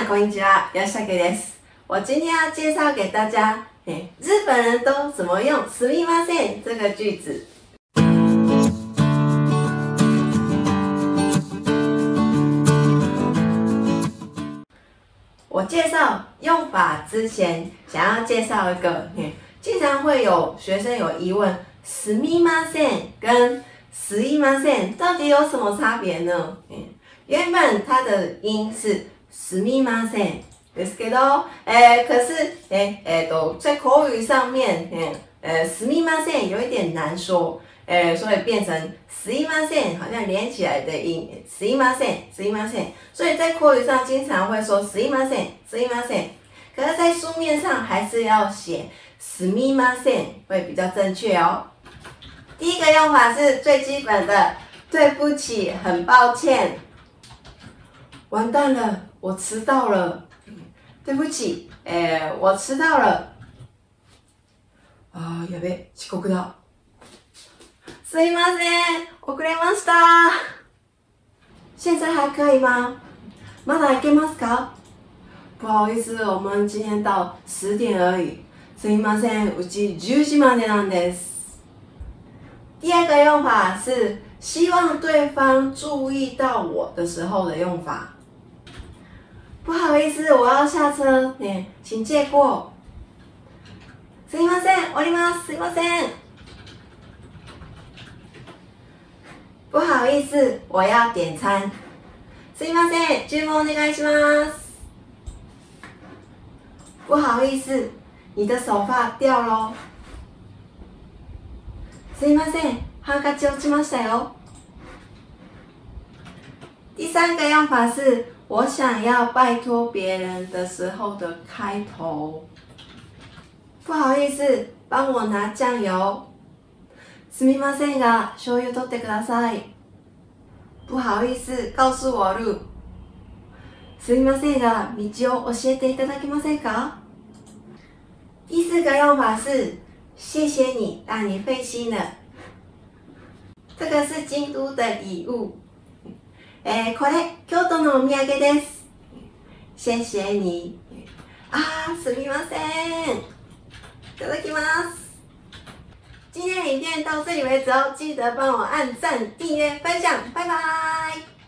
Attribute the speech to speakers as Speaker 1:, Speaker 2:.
Speaker 1: さんこんにちは、吉武です。我今天要介绍给大家，哎，日本人都怎么用“すみません”这个句子。我介绍用法之前，想要介绍一个，嘿，经常会有学生有疑问，“すみません”跟“すいません”到底有什么差别呢？嗯，原本它的音是“ すみません”ですけど，哎，可是，哎，哎，都在口语上面，嗯，呃，“すみません”有一点难说。呃，所以变成すいません，好像连起来的音，すいません，すいません。所以在口语上经常会说すいません，すいません。可是，在书面上还是要写すみません，会比较正确哦。第一个用法是最基本的，对不起，很抱歉。 完蛋了，我迟到了。对不起，哎，我迟到了。啊，やべ、遅刻だ。すいません、遅れました。现在还可以吗？まだいけますか？不好意思，我们今天到十点而已。すいません、うち10時までなんです。第二个用法是希望对方注意到我的时候的用法。不好意思，我要下车，哎，请借过。すいません、降ります。すいません。不好意思，我要点餐。すいません、注文お願いします。不好意思，你的手发掉喽。すいません、ハンカチ落ちましたよ。第三个用法是 我想要拜托别人的时候的开头。不好意思，帮我拿酱油。すみませんが、醤油取ってください。不好意思，告诉我路。すみませんが、道を教えていただけませんか？第四个用法是谢谢你，让你费心了。这个是京都的礼物。 えー、これ京都のお土産です。谢谢你。啊，すみません。いただきます。今天的影片到这里为止哦，记得帮我按赞、订阅、分享，拜拜。